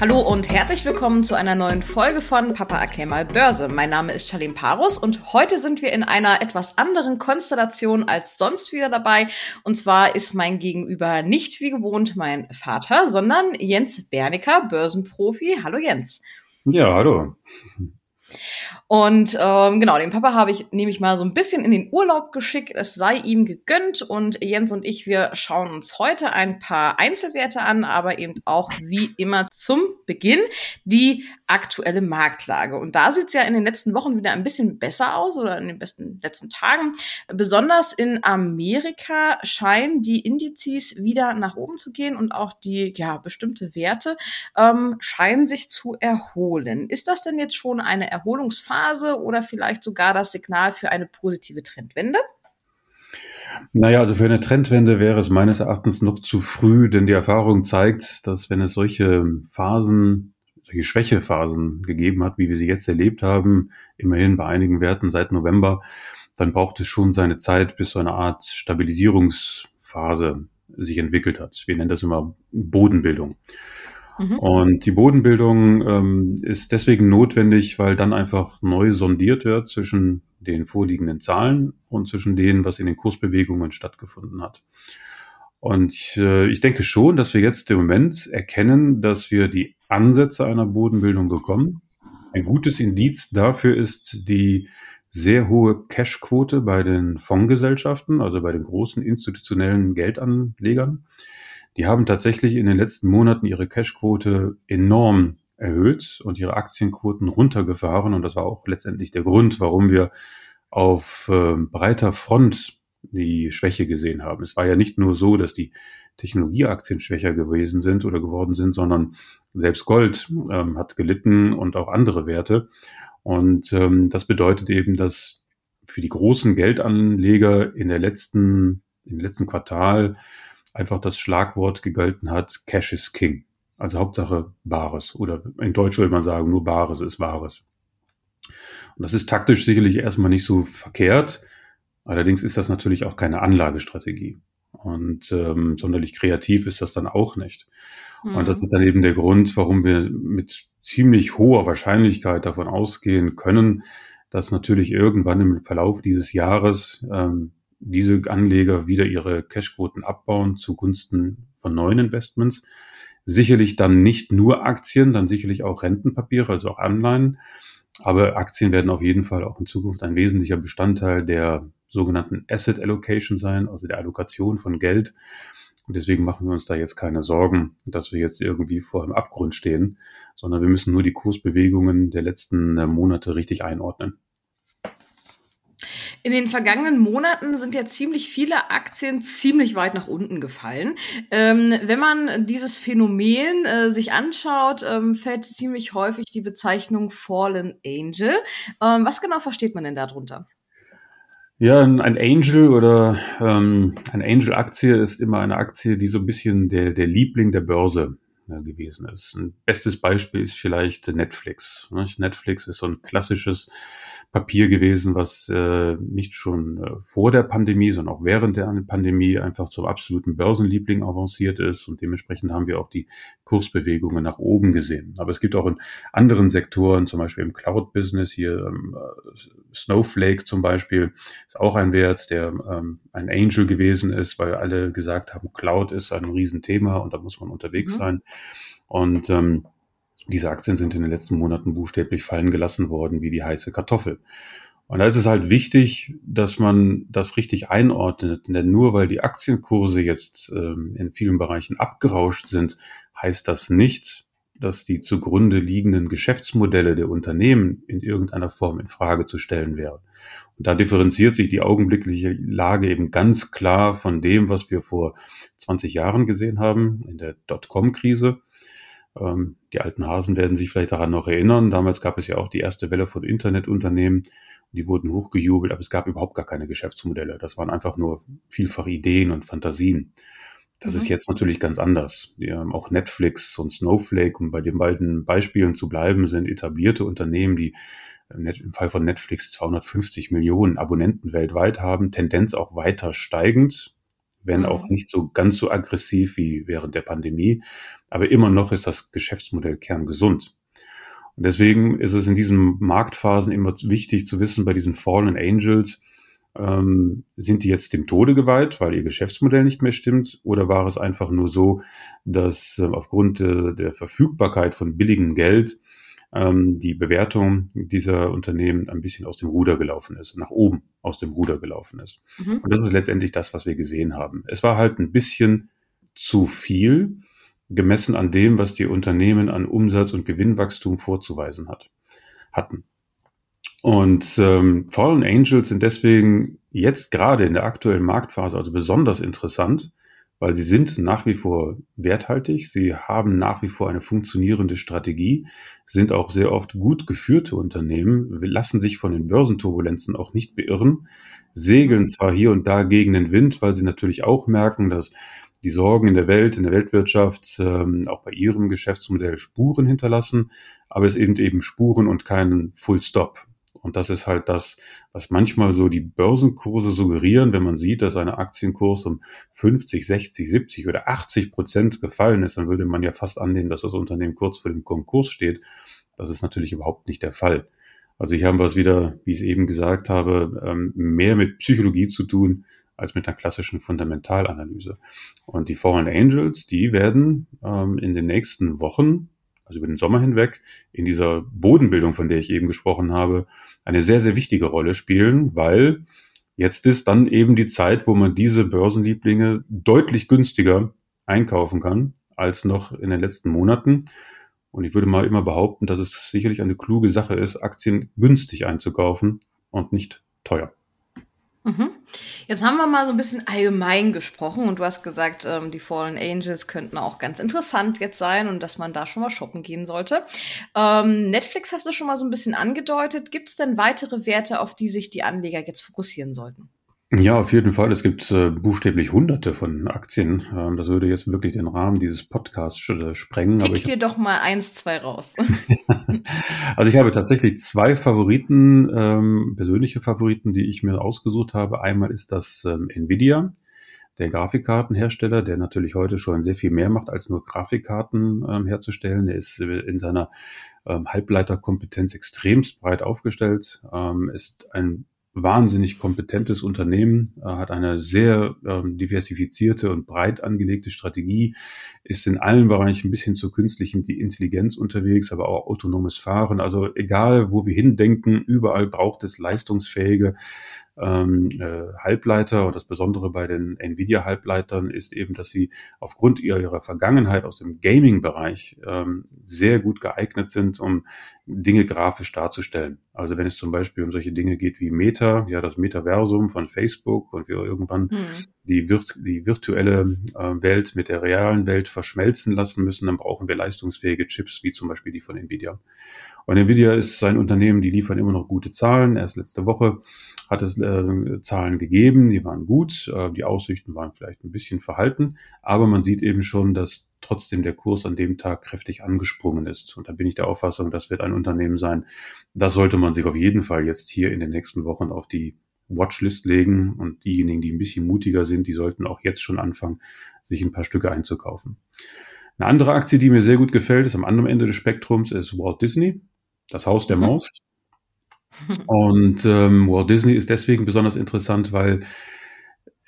Hallo und herzlich willkommen zu einer neuen Folge von Papa erklär mal Börse. Mein Name ist Charlene Parus und heute sind wir in einer etwas anderen Konstellation als sonst wieder dabei. Und zwar ist mein Gegenüber nicht wie gewohnt mein Vater, sondern Jens Bernicker, Börsenprofi. Hallo Jens. Ja, hallo. Und ähm, genau, den Papa habe ich nehme ich mal so ein bisschen in den Urlaub geschickt. Es sei ihm gegönnt. Und Jens und ich, wir schauen uns heute ein paar Einzelwerte an, aber eben auch wie immer zum Beginn die aktuelle Marktlage. Und da sieht es ja in den letzten Wochen wieder ein bisschen besser aus oder in den besten letzten Tagen. Besonders in Amerika scheinen die Indizes wieder nach oben zu gehen und auch die ja bestimmte Werte ähm, scheinen sich zu erholen. Ist das denn jetzt schon eine Erholungsphase? Phase oder vielleicht sogar das Signal für eine positive Trendwende? Naja, also für eine Trendwende wäre es meines Erachtens noch zu früh, denn die Erfahrung zeigt, dass wenn es solche Phasen, solche Schwächephasen gegeben hat, wie wir sie jetzt erlebt haben, immerhin bei einigen Werten seit November, dann braucht es schon seine Zeit, bis so eine Art Stabilisierungsphase sich entwickelt hat. Wir nennen das immer Bodenbildung. Mhm. Und die Bodenbildung ähm, ist deswegen notwendig, weil dann einfach neu sondiert wird zwischen den vorliegenden Zahlen und zwischen denen, was in den Kursbewegungen stattgefunden hat. Und äh, ich denke schon, dass wir jetzt im Moment erkennen, dass wir die Ansätze einer Bodenbildung bekommen. Ein gutes Indiz dafür ist die sehr hohe Cashquote bei den Fondsgesellschaften, also bei den großen institutionellen Geldanlegern. Die haben tatsächlich in den letzten Monaten ihre Cashquote enorm erhöht und ihre Aktienquoten runtergefahren. Und das war auch letztendlich der Grund, warum wir auf äh, breiter Front die Schwäche gesehen haben. Es war ja nicht nur so, dass die Technologieaktien schwächer gewesen sind oder geworden sind, sondern selbst Gold ähm, hat gelitten und auch andere Werte. Und ähm, das bedeutet eben, dass für die großen Geldanleger in der letzten, im letzten Quartal einfach das Schlagwort gegolten hat, Cash is King. Also Hauptsache Bares. Oder in Deutsch würde man sagen, nur Bares ist Wahres. Und das ist taktisch sicherlich erstmal nicht so verkehrt. Allerdings ist das natürlich auch keine Anlagestrategie. Und ähm, sonderlich kreativ ist das dann auch nicht. Mhm. Und das ist dann eben der Grund, warum wir mit ziemlich hoher Wahrscheinlichkeit davon ausgehen können, dass natürlich irgendwann im Verlauf dieses Jahres ähm, diese Anleger wieder ihre Cashquoten abbauen zugunsten von neuen Investments. Sicherlich dann nicht nur Aktien, dann sicherlich auch Rentenpapiere, also auch Anleihen. Aber Aktien werden auf jeden Fall auch in Zukunft ein wesentlicher Bestandteil der sogenannten Asset Allocation sein, also der Allokation von Geld. Und deswegen machen wir uns da jetzt keine Sorgen, dass wir jetzt irgendwie vor einem Abgrund stehen, sondern wir müssen nur die Kursbewegungen der letzten Monate richtig einordnen. In den vergangenen Monaten sind ja ziemlich viele Aktien ziemlich weit nach unten gefallen. Ähm, wenn man dieses Phänomen äh, sich anschaut, ähm, fällt ziemlich häufig die Bezeichnung Fallen Angel. Ähm, was genau versteht man denn darunter? Ja, ein Angel oder ähm, eine Angel-Aktie ist immer eine Aktie, die so ein bisschen der, der Liebling der Börse äh, gewesen ist. Ein bestes Beispiel ist vielleicht Netflix. Netflix ist so ein klassisches Papier gewesen, was äh, nicht schon äh, vor der Pandemie, sondern auch während der Pandemie einfach zum absoluten Börsenliebling avanciert ist. Und dementsprechend haben wir auch die Kursbewegungen nach oben gesehen. Aber es gibt auch in anderen Sektoren, zum Beispiel im Cloud-Business hier, ähm, Snowflake zum Beispiel, ist auch ein Wert, der ähm, ein Angel gewesen ist, weil alle gesagt haben, Cloud ist ein Riesenthema und da muss man unterwegs mhm. sein. Und ähm, diese Aktien sind in den letzten Monaten buchstäblich fallen gelassen worden wie die heiße Kartoffel. Und da ist es halt wichtig, dass man das richtig einordnet, denn nur weil die Aktienkurse jetzt ähm, in vielen Bereichen abgerauscht sind, heißt das nicht, dass die zugrunde liegenden Geschäftsmodelle der Unternehmen in irgendeiner Form in Frage zu stellen wären. Und da differenziert sich die augenblickliche Lage eben ganz klar von dem, was wir vor 20 Jahren gesehen haben in der Dotcom-Krise ähm, die alten Hasen werden sich vielleicht daran noch erinnern. Damals gab es ja auch die erste Welle von Internetunternehmen. Die wurden hochgejubelt, aber es gab überhaupt gar keine Geschäftsmodelle. Das waren einfach nur vielfach Ideen und Fantasien. Das mhm. ist jetzt natürlich ganz anders. Ja, auch Netflix und Snowflake, um bei den beiden Beispielen zu bleiben, sind etablierte Unternehmen, die im Fall von Netflix 250 Millionen Abonnenten weltweit haben, Tendenz auch weiter steigend. Wenn mhm. auch nicht so ganz so aggressiv wie während der Pandemie. Aber immer noch ist das Geschäftsmodell kerngesund. Und deswegen ist es in diesen Marktphasen immer wichtig zu wissen, bei diesen Fallen Angels, ähm, sind die jetzt dem Tode geweiht, weil ihr Geschäftsmodell nicht mehr stimmt? Oder war es einfach nur so, dass äh, aufgrund äh, der Verfügbarkeit von billigem Geld ähm, die Bewertung dieser Unternehmen ein bisschen aus dem Ruder gelaufen ist, nach oben aus dem Ruder gelaufen ist? Mhm. Und das ist letztendlich das, was wir gesehen haben. Es war halt ein bisschen zu viel gemessen an dem, was die Unternehmen an Umsatz und Gewinnwachstum vorzuweisen hat, hatten. Und ähm, Fallen Angels sind deswegen jetzt gerade in der aktuellen Marktphase also besonders interessant, weil sie sind nach wie vor werthaltig, sie haben nach wie vor eine funktionierende Strategie, sind auch sehr oft gut geführte Unternehmen, lassen sich von den Börsenturbulenzen auch nicht beirren, segeln zwar hier und da gegen den Wind, weil sie natürlich auch merken, dass die Sorgen in der Welt, in der Weltwirtschaft, ähm, auch bei ihrem Geschäftsmodell Spuren hinterlassen, aber es eben eben Spuren und keinen Full Stop. Und das ist halt das, was manchmal so die Börsenkurse suggerieren, wenn man sieht, dass eine Aktienkurs um 50, 60, 70 oder 80 Prozent gefallen ist, dann würde man ja fast annehmen, dass das Unternehmen kurz vor dem Konkurs steht. Das ist natürlich überhaupt nicht der Fall. Also hier haben wir es wieder, wie ich es eben gesagt habe, ähm, mehr mit Psychologie zu tun als mit einer klassischen Fundamentalanalyse. Und die Fallen Angels, die werden ähm, in den nächsten Wochen also über den Sommer hinweg, in dieser Bodenbildung, von der ich eben gesprochen habe, eine sehr, sehr wichtige Rolle spielen, weil jetzt ist dann eben die Zeit, wo man diese Börsenlieblinge deutlich günstiger einkaufen kann als noch in den letzten Monaten. Und ich würde mal immer behaupten, dass es sicherlich eine kluge Sache ist, Aktien günstig einzukaufen und nicht teuer. Mhm. Jetzt haben wir mal so ein bisschen allgemein gesprochen und du hast gesagt, ähm, die Fallen Angels könnten auch ganz interessant jetzt sein und dass man da schon mal shoppen gehen sollte. Ähm, Netflix hast du schon mal so ein bisschen angedeutet. Gibt es denn weitere Werte, auf die sich die Anleger jetzt fokussieren sollten? Ja, auf jeden Fall. Es gibt äh, buchstäblich hunderte von Aktien. Ähm, das würde jetzt wirklich den Rahmen dieses Podcasts äh, sprengen. Pick dir doch mal eins, zwei raus. also ich habe tatsächlich zwei Favoriten, ähm, persönliche Favoriten, die ich mir ausgesucht habe. Einmal ist das ähm, Nvidia, der Grafikkartenhersteller, der natürlich heute schon sehr viel mehr macht, als nur Grafikkarten ähm, herzustellen. Er ist äh, in seiner ähm, Halbleiterkompetenz extremst breit aufgestellt, ähm, ist ein wahnsinnig kompetentes Unternehmen, äh, hat eine sehr ähm, diversifizierte und breit angelegte Strategie, ist in allen Bereichen ein bisschen zur künstlichen Intelligenz unterwegs, aber auch autonomes Fahren. Also egal, wo wir hindenken, überall braucht es leistungsfähige ähm, äh, Halbleiter. Und das Besondere bei den Nvidia-Halbleitern ist eben, dass sie aufgrund ihrer Vergangenheit aus dem Gaming-Bereich ähm, sehr gut geeignet sind, um Dinge grafisch darzustellen. Also wenn es zum Beispiel um solche Dinge geht wie Meta, ja das Metaversum von Facebook und wir irgendwann mhm. die, virt die virtuelle äh, Welt mit der realen Welt verschmelzen lassen müssen, dann brauchen wir leistungsfähige Chips wie zum Beispiel die von Nvidia. Und Nvidia ist ein Unternehmen, die liefern immer noch gute Zahlen. Erst letzte Woche hat es äh, Zahlen gegeben, die waren gut, äh, die Aussichten waren vielleicht ein bisschen verhalten, aber man sieht eben schon, dass trotzdem der Kurs an dem Tag kräftig angesprungen ist. Und da bin ich der Auffassung, das wird ein Unternehmen sein, das sollte man sich auf jeden Fall jetzt hier in den nächsten Wochen auf die Watchlist legen und diejenigen, die ein bisschen mutiger sind, die sollten auch jetzt schon anfangen, sich ein paar Stücke einzukaufen. Eine andere Aktie, die mir sehr gut gefällt, ist am anderen Ende des Spektrums, ist Walt Disney. Das Haus der mhm. Maus. Und ähm, Walt Disney ist deswegen besonders interessant, weil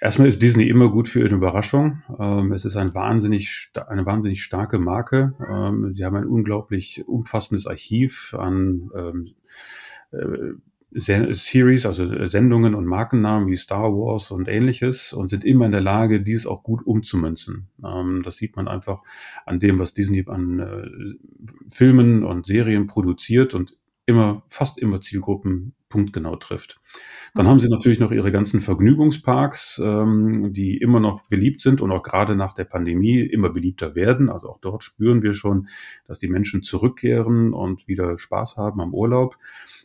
erstmal ist Disney immer gut für eine Überraschung. Ähm, es ist ein wahnsinnig, eine wahnsinnig starke Marke. Ähm, sie haben ein unglaublich umfassendes Archiv an ähm, äh, Series, also Sendungen und Markennamen wie Star Wars und ähnliches und sind immer in der Lage, dies auch gut umzumünzen. Ähm, das sieht man einfach an dem, was Disney an äh, Filmen und Serien produziert und immer, fast immer Zielgruppen punktgenau trifft. Dann haben sie natürlich noch ihre ganzen Vergnügungsparks, ähm, die immer noch beliebt sind und auch gerade nach der Pandemie immer beliebter werden. Also auch dort spüren wir schon, dass die Menschen zurückkehren und wieder Spaß haben am Urlaub.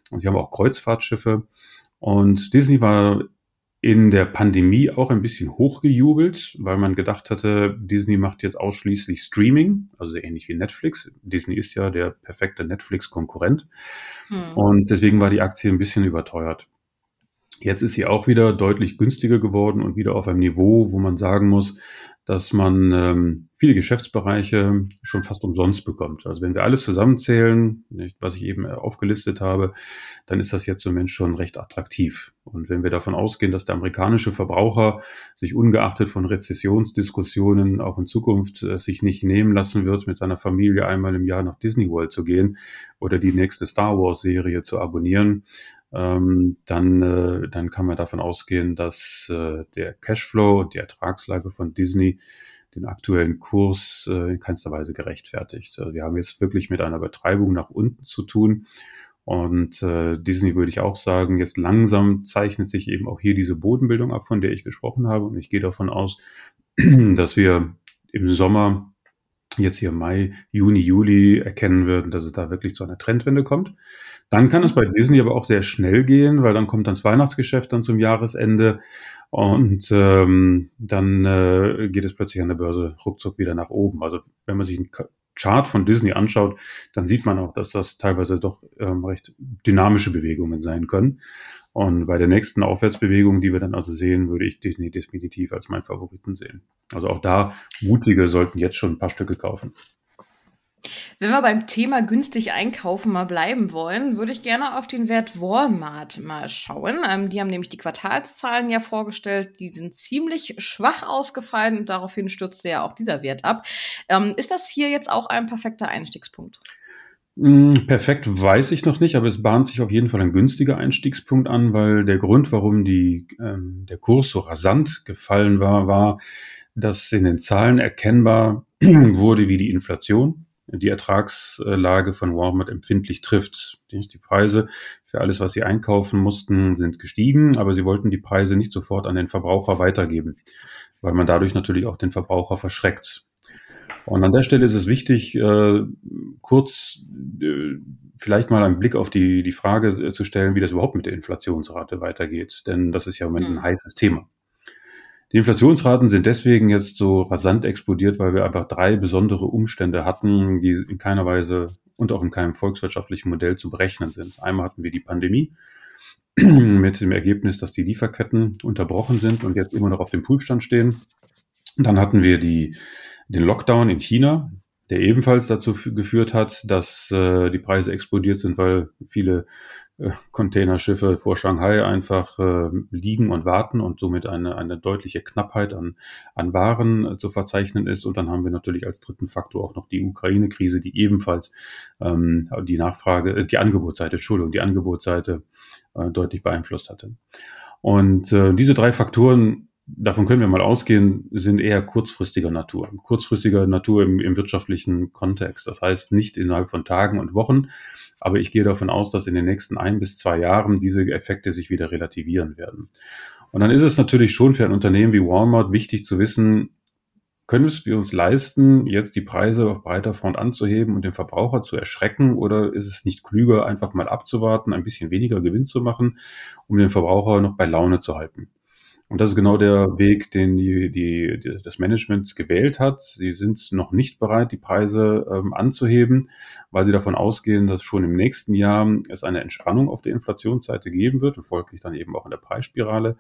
Und sie haben auch Kreuzfahrtschiffe. Und Disney war in der Pandemie auch ein bisschen hochgejubelt, weil man gedacht hatte, Disney macht jetzt ausschließlich Streaming, also ähnlich wie Netflix. Disney ist ja der perfekte Netflix-Konkurrent. Hm. Und deswegen war die Aktie ein bisschen überteuert. Jetzt ist sie auch wieder deutlich günstiger geworden und wieder auf einem Niveau, wo man sagen muss, dass man ähm, viele Geschäftsbereiche schon fast umsonst bekommt. Also wenn wir alles zusammenzählen, nicht, was ich eben aufgelistet habe, dann ist das jetzt im Moment schon recht attraktiv. Und wenn wir davon ausgehen, dass der amerikanische Verbraucher sich ungeachtet von Rezessionsdiskussionen auch in Zukunft äh, sich nicht nehmen lassen wird, mit seiner Familie einmal im Jahr nach Disney World zu gehen oder die nächste Star Wars Serie zu abonnieren, ähm, dann, äh, dann kann man davon ausgehen, dass äh, der Cashflow und die Ertragslage von Disney den aktuellen Kurs äh, in keinster Weise gerechtfertigt. Also wir haben jetzt wirklich mit einer Betreibung nach unten zu tun. Und äh, Disney würde ich auch sagen, jetzt langsam zeichnet sich eben auch hier diese Bodenbildung ab, von der ich gesprochen habe. Und ich gehe davon aus, dass wir im Sommer, jetzt hier Mai, Juni, Juli erkennen würden, dass es da wirklich zu einer Trendwende kommt. Dann kann es bei Disney aber auch sehr schnell gehen, weil dann kommt dann das Weihnachtsgeschäft dann zum Jahresende und ähm, dann äh, geht es plötzlich an der Börse ruckzuck wieder nach oben. Also wenn man sich einen Chart von Disney anschaut, dann sieht man auch, dass das teilweise doch ähm, recht dynamische Bewegungen sein können. Und bei der nächsten Aufwärtsbewegung, die wir dann also sehen, würde ich Disney definitiv als meinen Favoriten sehen. Also auch da, mutige sollten jetzt schon ein paar Stücke kaufen. Wenn wir beim Thema günstig einkaufen mal bleiben wollen, würde ich gerne auf den Wert Walmart mal schauen. Ähm, die haben nämlich die Quartalszahlen ja vorgestellt. Die sind ziemlich schwach ausgefallen und daraufhin stürzte ja auch dieser Wert ab. Ähm, ist das hier jetzt auch ein perfekter Einstiegspunkt? Hm, perfekt weiß ich noch nicht, aber es bahnt sich auf jeden Fall ein günstiger Einstiegspunkt an, weil der Grund, warum die, ähm, der Kurs so rasant gefallen war, war, dass in den Zahlen erkennbar wurde, wie die Inflation die Ertragslage von Walmart empfindlich trifft. Die Preise für alles, was sie einkaufen mussten, sind gestiegen, aber sie wollten die Preise nicht sofort an den Verbraucher weitergeben, weil man dadurch natürlich auch den Verbraucher verschreckt. Und an der Stelle ist es wichtig, äh, kurz äh, vielleicht mal einen Blick auf die, die Frage äh, zu stellen, wie das überhaupt mit der Inflationsrate weitergeht. Denn das ist ja im Moment ein mhm. heißes Thema. Die Inflationsraten sind deswegen jetzt so rasant explodiert, weil wir einfach drei besondere Umstände hatten, die in keiner Weise und auch in keinem volkswirtschaftlichen Modell zu berechnen sind. Einmal hatten wir die Pandemie mit dem Ergebnis, dass die Lieferketten unterbrochen sind und jetzt immer noch auf dem Prüfstand stehen. Dann hatten wir die, den Lockdown in China, der ebenfalls dazu geführt hat, dass äh, die Preise explodiert sind, weil viele äh, Containerschiffe vor Shanghai einfach äh, liegen und warten und somit eine, eine deutliche Knappheit an, an Waren äh, zu verzeichnen ist. Und dann haben wir natürlich als dritten Faktor auch noch die Ukraine-Krise, die ebenfalls ähm, die Nachfrage, äh, die Angebotsseite, Entschuldigung, die Angebotsseite äh, deutlich beeinflusst hatte. Und äh, diese drei Faktoren davon können wir mal ausgehen, sind eher kurzfristiger Natur. Kurzfristiger Natur im, im, wirtschaftlichen Kontext. Das heißt nicht innerhalb von Tagen und Wochen, aber ich gehe davon aus, dass in den nächsten ein bis zwei Jahren diese Effekte sich wieder relativieren werden. Und dann ist es natürlich schon für ein Unternehmen wie Walmart wichtig zu wissen, können wir uns leisten, jetzt die Preise auf breiter Front anzuheben und den Verbraucher zu erschrecken? Oder ist es nicht klüger, einfach mal abzuwarten, ein bisschen weniger Gewinn zu machen, um den Verbraucher noch bei Laune zu halten? Und das ist genau der Weg, den die, die, die, das Management gewählt hat. Sie sind noch nicht bereit, die Preise ähm, anzuheben, weil sie davon ausgehen, dass schon im nächsten Jahr es eine Entspannung auf der Inflationsseite geben wird und folglich dann eben auch in der Preisspirale.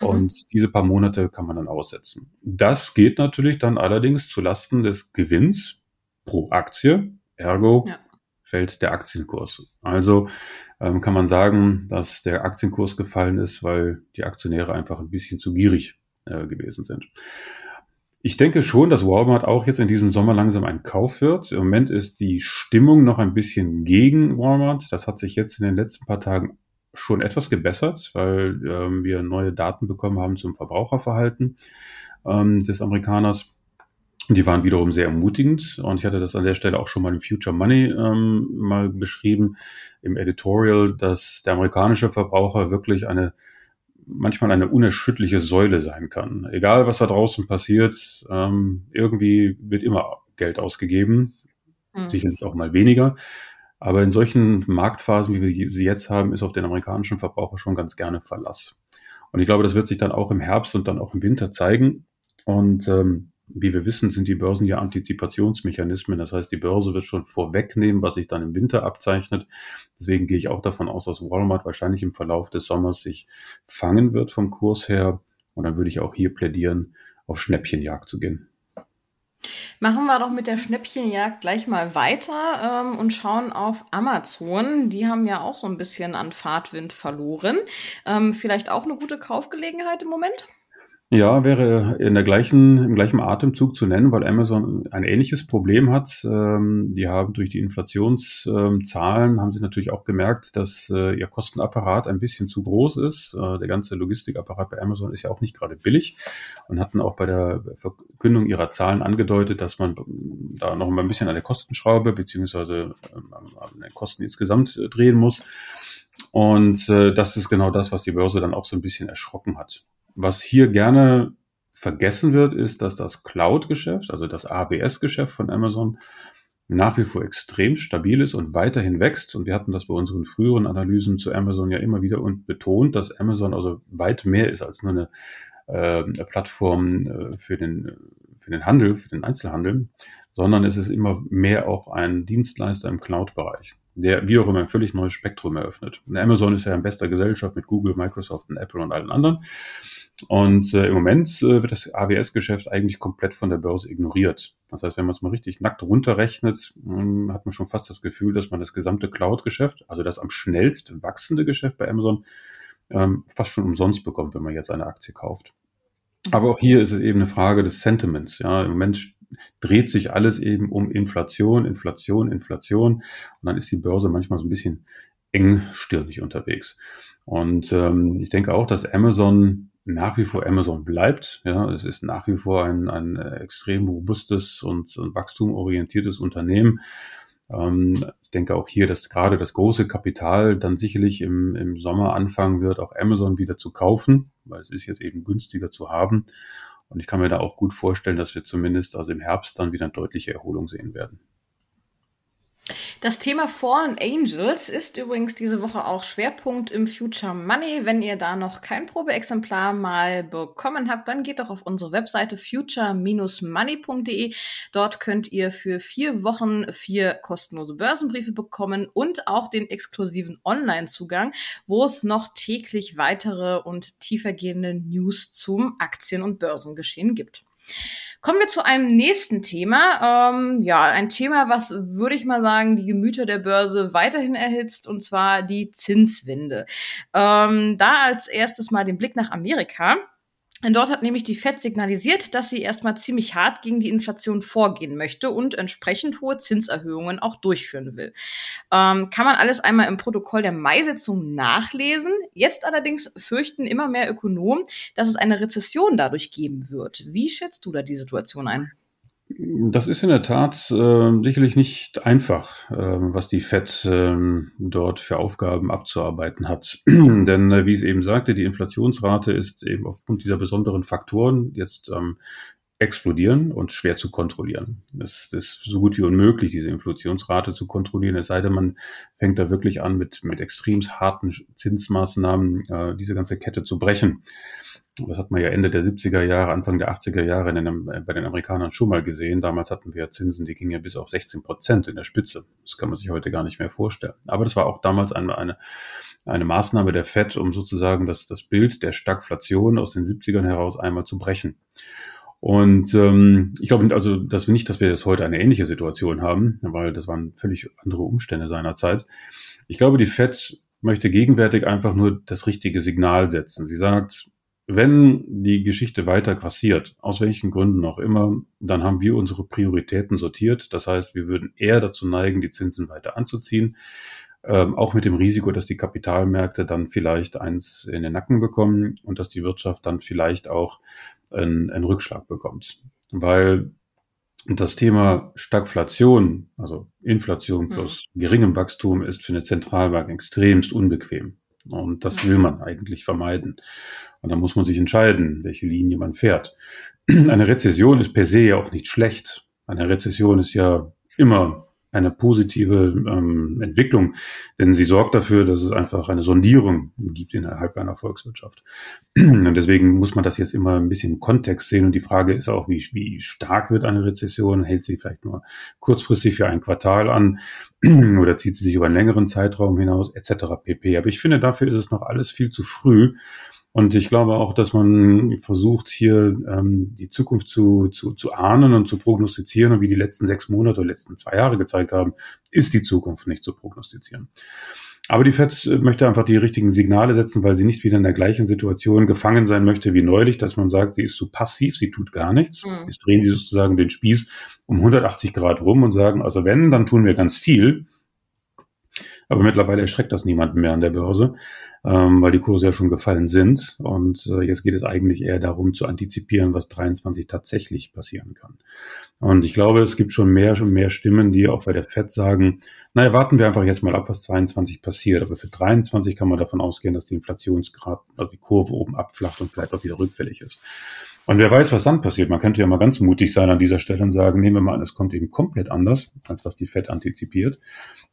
Mhm. Und diese paar Monate kann man dann aussetzen. Das geht natürlich dann allerdings zu Lasten des Gewinns pro Aktie. Ergo ja fällt der Aktienkurs. Also ähm, kann man sagen, dass der Aktienkurs gefallen ist, weil die Aktionäre einfach ein bisschen zu gierig äh, gewesen sind. Ich denke schon, dass Walmart auch jetzt in diesem Sommer langsam ein Kauf wird. Im Moment ist die Stimmung noch ein bisschen gegen Walmart. Das hat sich jetzt in den letzten paar Tagen schon etwas gebessert, weil ähm, wir neue Daten bekommen haben zum Verbraucherverhalten ähm, des Amerikaners. Die waren wiederum sehr ermutigend und ich hatte das an der Stelle auch schon mal im Future Money ähm, mal beschrieben im Editorial, dass der amerikanische Verbraucher wirklich eine manchmal eine unerschütterliche Säule sein kann. Egal was da draußen passiert, ähm, irgendwie wird immer Geld ausgegeben, mhm. sicherlich auch mal weniger. Aber in solchen Marktphasen, wie wir sie jetzt haben, ist auf den amerikanischen Verbraucher schon ganz gerne Verlass. Und ich glaube, das wird sich dann auch im Herbst und dann auch im Winter zeigen. Und ähm, wie wir wissen, sind die Börsen ja Antizipationsmechanismen. Das heißt, die Börse wird schon vorwegnehmen, was sich dann im Winter abzeichnet. Deswegen gehe ich auch davon aus, dass Walmart wahrscheinlich im Verlauf des Sommers sich fangen wird vom Kurs her. Und dann würde ich auch hier plädieren, auf Schnäppchenjagd zu gehen. Machen wir doch mit der Schnäppchenjagd gleich mal weiter ähm, und schauen auf Amazon. Die haben ja auch so ein bisschen an Fahrtwind verloren. Ähm, vielleicht auch eine gute Kaufgelegenheit im Moment? Ja, wäre in der gleichen, im gleichen Atemzug zu nennen, weil Amazon ein ähnliches Problem hat. Ähm, die haben durch die Inflationszahlen, haben sie natürlich auch gemerkt, dass äh, ihr Kostenapparat ein bisschen zu groß ist. Äh, der ganze Logistikapparat bei Amazon ist ja auch nicht gerade billig und hatten auch bei der Verkündung ihrer Zahlen angedeutet, dass man da noch mal ein bisschen an der Kostenschraube beziehungsweise ähm, an den Kosten insgesamt äh, drehen muss. Und das ist genau das, was die Börse dann auch so ein bisschen erschrocken hat. Was hier gerne vergessen wird, ist, dass das Cloud-Geschäft, also das ABS-Geschäft von Amazon, nach wie vor extrem stabil ist und weiterhin wächst. Und wir hatten das bei unseren früheren Analysen zu Amazon ja immer wieder und betont, dass Amazon also weit mehr ist als nur eine, äh, Plattform äh, für, den, für den Handel, für den Einzelhandel, sondern es ist immer mehr auch ein Dienstleister im Cloud-Bereich, der wie auch immer ein völlig neues Spektrum eröffnet. Und Amazon ist ja in bester Gesellschaft mit Google, Microsoft und Apple und allen anderen. Und äh, im Moment äh, wird das AWS-Geschäft eigentlich komplett von der Börse ignoriert. Das heißt, wenn man es mal richtig nackt runterrechnet, äh, hat man schon fast das Gefühl, dass man das gesamte Cloud-Geschäft, also das am schnellst wachsende Geschäft bei Amazon, ähm, fast schon umsonst bekommt, wenn man jetzt eine Aktie kauft. Aber auch hier ist es eben eine Frage des Sentiments. Ja, im Moment dreht sich alles eben um Inflation, Inflation, Inflation. Und dann ist die Börse manchmal so ein bisschen engstirnig unterwegs. Und ähm, ich denke auch, dass Amazon nach wie vor Amazon bleibt. Ja, es ist nach wie vor ein, ein äh, extrem robustes und, wachstumorientiertes Unternehmen. Ähm, ich denke auch hier, dass gerade das große Kapital dann sicherlich im, im Sommer anfangen wird, auch Amazon wieder zu kaufen, weil es ist jetzt eben günstiger zu haben. Und ich kann mir da auch gut vorstellen, dass wir zumindest also im Herbst dann wieder eine deutliche Erholung sehen werden. Das Thema Fallen Angels ist übrigens diese Woche auch Schwerpunkt im Future Money. Wenn ihr da noch kein Probeexemplar mal bekommen habt, dann geht doch auf unsere Webseite future-money.de. Dort könnt ihr für vier Wochen vier kostenlose Börsenbriefe bekommen und auch den exklusiven Online-Zugang, wo es noch täglich weitere und tiefergehende News zum Aktien- und Börsengeschehen gibt. Kommen wir zu einem nächsten Thema. Ähm, ja, ein Thema, was würde ich mal sagen, die Gemüter der Börse weiterhin erhitzt, und zwar die Zinswende. Ähm, da als erstes mal den Blick nach Amerika. Und dort hat nämlich die Fed signalisiert, dass sie erstmal ziemlich hart gegen die Inflation vorgehen möchte und entsprechend hohe Zinserhöhungen auch durchführen will. Ähm, kann man alles einmal im Protokoll der Mai-Sitzung nachlesen. Jetzt allerdings fürchten immer mehr Ökonomen, dass es eine Rezession dadurch geben wird. Wie schätzt du da die Situation ein? Das ist in der Tat äh, sicherlich nicht einfach, äh, was die FED äh, dort für Aufgaben abzuarbeiten hat. Denn äh, wie ich es eben sagte, die Inflationsrate ist eben aufgrund dieser besonderen Faktoren jetzt ähm, explodieren und schwer zu kontrollieren. Es ist so gut wie unmöglich, diese Inflationsrate zu kontrollieren, es sei denn, man fängt da wirklich an, mit, mit extrem harten Zinsmaßnahmen äh, diese ganze Kette zu brechen. Das hat man ja Ende der 70er Jahre, Anfang der 80er Jahre den, äh, bei den Amerikanern schon mal gesehen. Damals hatten wir Zinsen, die gingen ja bis auf 16 Prozent in der Spitze. Das kann man sich heute gar nicht mehr vorstellen. Aber das war auch damals eine, eine, eine Maßnahme der FED, um sozusagen das, das Bild der Stagflation aus den 70ern heraus einmal zu brechen. Und ähm, ich glaube also, dass wir nicht, dass wir jetzt heute eine ähnliche Situation haben, weil das waren völlig andere Umstände seinerzeit. Ich glaube, die FED möchte gegenwärtig einfach nur das richtige Signal setzen. Sie sagt, wenn die Geschichte weiter grassiert, aus welchen Gründen auch immer, dann haben wir unsere Prioritäten sortiert. Das heißt, wir würden eher dazu neigen, die Zinsen weiter anzuziehen, ähm, auch mit dem Risiko, dass die Kapitalmärkte dann vielleicht eins in den Nacken bekommen und dass die Wirtschaft dann vielleicht auch einen, einen Rückschlag bekommt. Weil das Thema Stagflation, also Inflation plus hm. geringem Wachstum, ist für eine Zentralbank extremst unbequem. Und das will man eigentlich vermeiden. Und da muss man sich entscheiden, welche Linie man fährt. Eine Rezession ist per se ja auch nicht schlecht. Eine Rezession ist ja immer eine positive ähm, Entwicklung, denn sie sorgt dafür, dass es einfach eine Sondierung gibt innerhalb einer Volkswirtschaft. Und deswegen muss man das jetzt immer ein bisschen im Kontext sehen. Und die Frage ist auch, wie, wie stark wird eine Rezession? Hält sie vielleicht nur kurzfristig für ein Quartal an oder zieht sie sich über einen längeren Zeitraum hinaus, etc. pp. Aber ich finde, dafür ist es noch alles viel zu früh. Und ich glaube auch, dass man versucht, hier ähm, die Zukunft zu, zu, zu ahnen und zu prognostizieren. Und wie die letzten sechs Monate oder letzten zwei Jahre gezeigt haben, ist die Zukunft nicht zu prognostizieren. Aber die FED möchte einfach die richtigen Signale setzen, weil sie nicht wieder in der gleichen Situation gefangen sein möchte wie neulich, dass man sagt, sie ist zu passiv, sie tut gar nichts. Mhm. Jetzt drehen sie sozusagen den Spieß um 180 Grad rum und sagen, also wenn, dann tun wir ganz viel. Aber mittlerweile erschreckt das niemanden mehr an der Börse, ähm, weil die Kurse ja schon gefallen sind. Und äh, jetzt geht es eigentlich eher darum zu antizipieren, was 23 tatsächlich passieren kann. Und ich glaube, es gibt schon mehr, schon mehr Stimmen, die auch bei der FED sagen, naja, warten wir einfach jetzt mal ab, was 22 passiert. Aber für 23 kann man davon ausgehen, dass die Inflationsgrad, also die Kurve oben abflacht und vielleicht auch wieder rückfällig ist. Und wer weiß, was dann passiert. Man könnte ja mal ganz mutig sein an dieser Stelle und sagen, nehmen wir mal an, es kommt eben komplett anders, als was die FED antizipiert.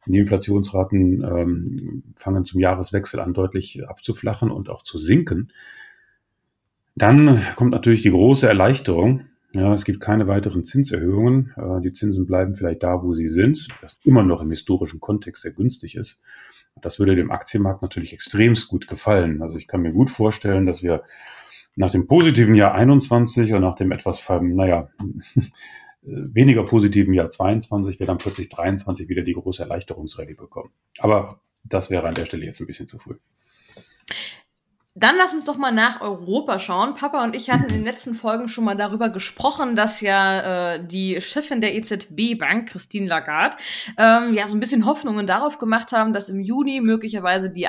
Die Inflationsraten ähm, fangen zum Jahreswechsel an, deutlich abzuflachen und auch zu sinken. Dann kommt natürlich die große Erleichterung. Ja, es gibt keine weiteren Zinserhöhungen. Äh, die Zinsen bleiben vielleicht da, wo sie sind, was immer noch im historischen Kontext sehr günstig ist. Das würde dem Aktienmarkt natürlich extremst gut gefallen. Also ich kann mir gut vorstellen, dass wir nach dem positiven Jahr 21 und nach dem etwas, naja, weniger positiven Jahr 22 wir dann plötzlich 23 wieder die große Erleichterungsrallye bekommen. Aber das wäre an der Stelle jetzt ein bisschen zu früh. Dann lass uns doch mal nach Europa schauen. Papa und ich hatten in den letzten Folgen schon mal darüber gesprochen, dass ja äh, die Chefin der EZB-Bank, Christine Lagarde, ähm, ja so ein bisschen Hoffnungen darauf gemacht haben, dass im Juni möglicherweise die äh,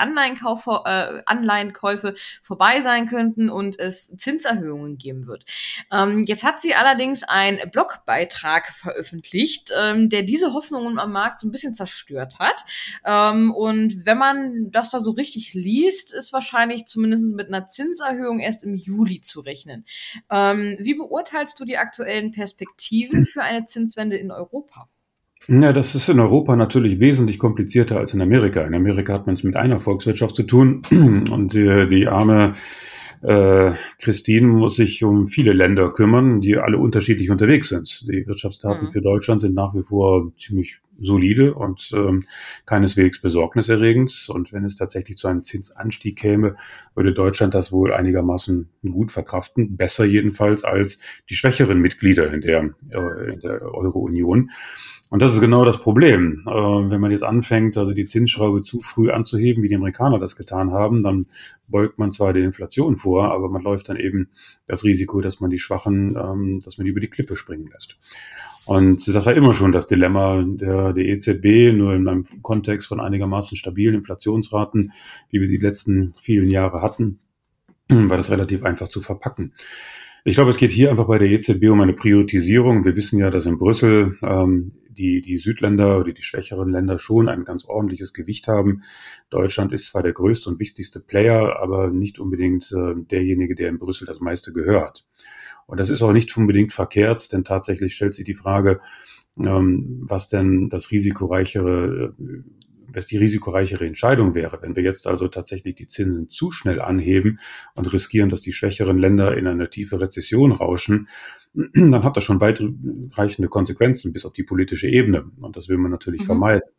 Anleihenkäufe vorbei sein könnten und es Zinserhöhungen geben wird. Ähm, jetzt hat sie allerdings einen Blogbeitrag veröffentlicht, ähm, der diese Hoffnungen am Markt so ein bisschen zerstört hat. Ähm, und wenn man das da so richtig liest, ist wahrscheinlich zumindest zumindest mit einer Zinserhöhung erst im Juli zu rechnen. Ähm, wie beurteilst du die aktuellen Perspektiven für eine Zinswende in Europa? Ja, das ist in Europa natürlich wesentlich komplizierter als in Amerika. In Amerika hat man es mit einer Volkswirtschaft zu tun und die, die arme äh, Christine muss sich um viele Länder kümmern, die alle unterschiedlich unterwegs sind. Die Wirtschaftsdaten mhm. für Deutschland sind nach wie vor ziemlich solide und ähm, keineswegs besorgniserregend. Und wenn es tatsächlich zu einem Zinsanstieg käme, würde Deutschland das wohl einigermaßen gut verkraften. Besser jedenfalls als die schwächeren Mitglieder in der, äh, der Euro-Union. Und das ist genau das Problem. Äh, wenn man jetzt anfängt, also die Zinsschraube zu früh anzuheben, wie die Amerikaner das getan haben, dann beugt man zwar der Inflation vor, aber man läuft dann eben das Risiko, dass man die Schwachen, ähm, dass man die über die Klippe springen lässt. Und das war immer schon das Dilemma der, der EZB, nur in einem Kontext von einigermaßen stabilen Inflationsraten, wie wir die letzten vielen Jahre hatten, war das relativ einfach zu verpacken. Ich glaube, es geht hier einfach bei der EZB um eine Priorisierung. Wir wissen ja, dass in Brüssel ähm, die, die Südländer oder die schwächeren Länder schon ein ganz ordentliches Gewicht haben. Deutschland ist zwar der größte und wichtigste Player, aber nicht unbedingt äh, derjenige, der in Brüssel das meiste gehört. Und das ist auch nicht unbedingt verkehrt, denn tatsächlich stellt sich die Frage, ähm, was denn das risikoreichere äh, was die risikoreichere Entscheidung wäre. Wenn wir jetzt also tatsächlich die Zinsen zu schnell anheben und riskieren, dass die schwächeren Länder in eine tiefe Rezession rauschen, dann hat das schon weitreichende Konsequenzen bis auf die politische Ebene. Und das will man natürlich mhm. vermeiden.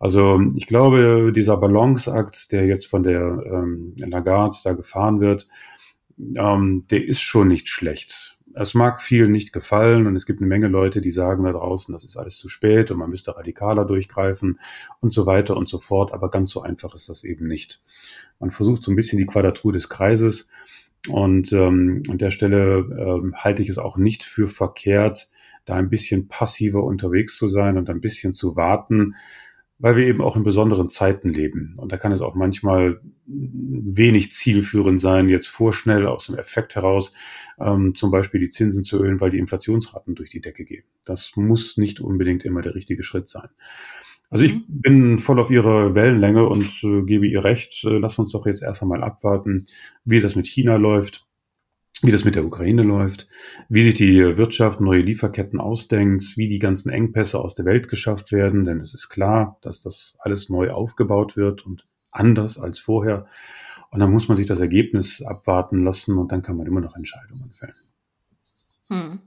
Also ich glaube, dieser Balanceakt, der jetzt von der ähm, Lagarde da gefahren wird, ähm, der ist schon nicht schlecht es mag vielen nicht gefallen und es gibt eine Menge Leute, die sagen da draußen, das ist alles zu spät und man müsste radikaler durchgreifen und so weiter und so fort. Aber ganz so einfach ist das eben nicht. Man versucht so ein bisschen die Quadratur des Kreises und ähm, an der Stelle ähm, halte ich es auch nicht für verkehrt, da ein bisschen passiver unterwegs zu sein und ein bisschen zu warten, weil wir eben auch in besonderen Zeiten leben. Und da kann es auch manchmal wenig zielführend sein, jetzt vorschnell aus dem Effekt heraus ähm, zum Beispiel die Zinsen zu erhöhen, weil die Inflationsraten durch die Decke gehen. Das muss nicht unbedingt immer der richtige Schritt sein. Also ich mhm. bin voll auf Ihre Wellenlänge und äh, gebe ihr recht. Äh, lass uns doch jetzt erst einmal abwarten, wie das mit China läuft. Wie das mit der Ukraine läuft, wie sich die Wirtschaft neue Lieferketten ausdenkt, wie die ganzen Engpässe aus der Welt geschafft werden, denn es ist klar, dass das alles neu aufgebaut wird und anders als vorher. Und dann muss man sich das Ergebnis abwarten lassen und dann kann man immer noch Entscheidungen fällen. Hm.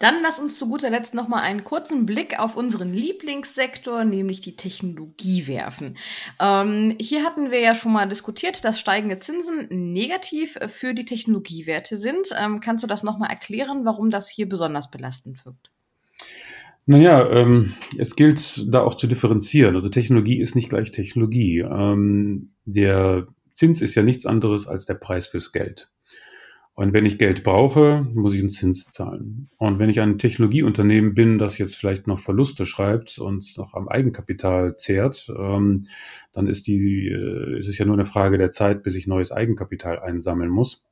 Dann lass uns zu guter Letzt noch mal einen kurzen Blick auf unseren Lieblingssektor, nämlich die Technologie werfen. Ähm, hier hatten wir ja schon mal diskutiert, dass steigende Zinsen negativ für die Technologiewerte sind. Ähm, kannst du das noch mal erklären, warum das hier besonders belastend wirkt? Naja, ähm, es gilt da auch zu differenzieren. Also Technologie ist nicht gleich Technologie. Ähm, der Zins ist ja nichts anderes als der Preis fürs Geld. Und wenn ich Geld brauche, muss ich einen Zins zahlen. Und wenn ich ein Technologieunternehmen bin, das jetzt vielleicht noch Verluste schreibt und noch am Eigenkapital zehrt, ähm, dann ist die, äh, ist es ja nur eine Frage der Zeit, bis ich neues Eigenkapital einsammeln muss.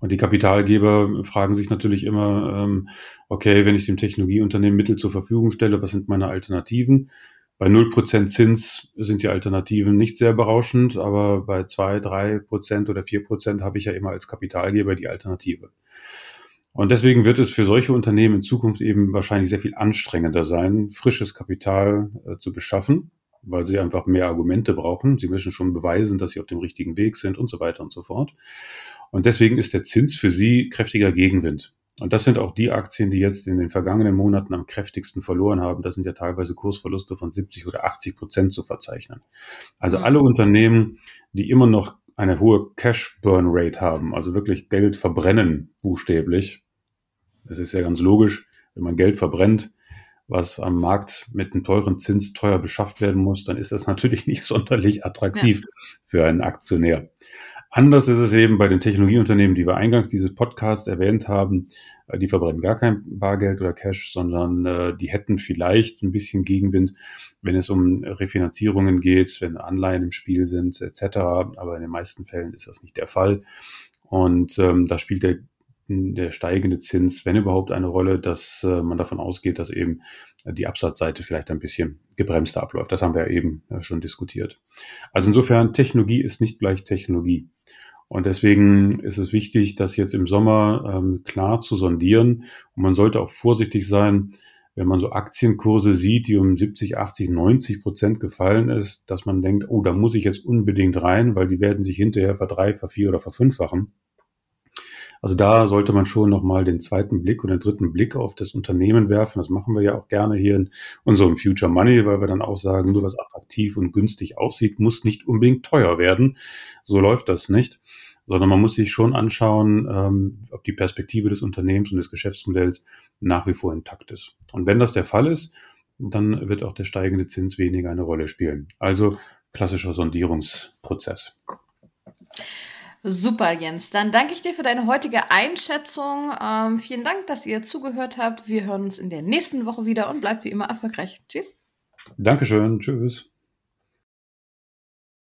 Und die Kapitalgeber fragen sich natürlich immer, ähm, okay, wenn ich dem Technologieunternehmen Mittel zur Verfügung stelle, was sind meine Alternativen? Bei 0% Zins sind die Alternativen nicht sehr berauschend, aber bei 2, 3% oder 4% habe ich ja immer als Kapitalgeber die Alternative. Und deswegen wird es für solche Unternehmen in Zukunft eben wahrscheinlich sehr viel anstrengender sein, frisches Kapital äh, zu beschaffen, weil sie einfach mehr Argumente brauchen. Sie müssen schon beweisen, dass sie auf dem richtigen Weg sind und so weiter und so fort. Und deswegen ist der Zins für sie kräftiger Gegenwind. Und das sind auch die Aktien, die jetzt in den vergangenen Monaten am kräftigsten verloren haben. Das sind ja teilweise Kursverluste von 70 oder 80 Prozent zu verzeichnen. Also mhm. alle Unternehmen, die immer noch eine hohe Cash Burn Rate haben, also wirklich Geld verbrennen, buchstäblich. Das ist ja ganz logisch, wenn man Geld verbrennt, was am Markt mit einem teuren Zins teuer beschafft werden muss, dann ist das natürlich nicht sonderlich attraktiv ja. für einen Aktionär. Anders ist es eben bei den Technologieunternehmen, die wir eingangs dieses Podcasts erwähnt haben. Äh, die verbrennen gar kein Bargeld oder Cash, sondern äh, die hätten vielleicht ein bisschen Gegenwind, wenn es um Refinanzierungen geht, wenn Anleihen im Spiel sind etc. Aber in den meisten Fällen ist das nicht der Fall. Und ähm, da spielt der, der steigende Zins, wenn überhaupt, eine Rolle, dass äh, man davon ausgeht, dass eben die Absatzseite vielleicht ein bisschen gebremster abläuft. Das haben wir eben äh, schon diskutiert. Also insofern, Technologie ist nicht gleich Technologie. Und deswegen ist es wichtig, das jetzt im Sommer ähm, klar zu sondieren. Und man sollte auch vorsichtig sein, wenn man so Aktienkurse sieht, die um 70, 80, 90 Prozent gefallen ist, dass man denkt, oh, da muss ich jetzt unbedingt rein, weil die werden sich hinterher verdrei, vervier oder verfünffachen. Also da sollte man schon nochmal den zweiten Blick und den dritten Blick auf das Unternehmen werfen. Das machen wir ja auch gerne hier in unserem Future Money, weil wir dann auch sagen, nur was attraktiv und günstig aussieht, muss nicht unbedingt teuer werden. So läuft das nicht sondern man muss sich schon anschauen, ähm, ob die Perspektive des Unternehmens und des Geschäftsmodells nach wie vor intakt ist. Und wenn das der Fall ist, dann wird auch der steigende Zins weniger eine Rolle spielen. Also klassischer Sondierungsprozess. Super, Jens. Dann danke ich dir für deine heutige Einschätzung. Ähm, vielen Dank, dass ihr zugehört habt. Wir hören uns in der nächsten Woche wieder und bleibt wie immer erfolgreich. Tschüss. Dankeschön. Tschüss.